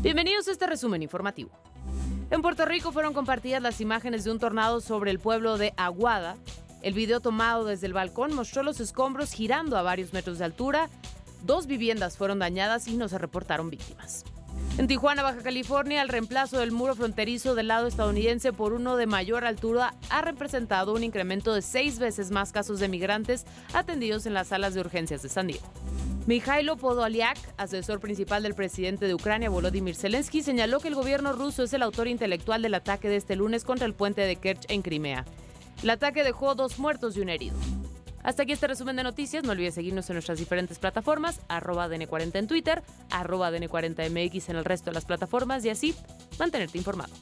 Bienvenidos a este resumen informativo. En Puerto Rico fueron compartidas las imágenes de un tornado sobre el pueblo de Aguada. El video tomado desde el balcón mostró los escombros girando a varios metros de altura. Dos viviendas fueron dañadas y no se reportaron víctimas. En Tijuana, Baja California, el reemplazo del muro fronterizo del lado estadounidense por uno de mayor altura ha representado un incremento de seis veces más casos de migrantes atendidos en las salas de urgencias de San Diego. Mikhailo Podolyak, asesor principal del presidente de Ucrania, Volodymyr Zelensky, señaló que el gobierno ruso es el autor intelectual del ataque de este lunes contra el puente de Kerch en Crimea. El ataque dejó dos muertos y un herido. Hasta aquí este resumen de noticias. No olvides seguirnos en nuestras diferentes plataformas, arroba DN40 en Twitter, arroba DN40MX en el resto de las plataformas y así mantenerte informado.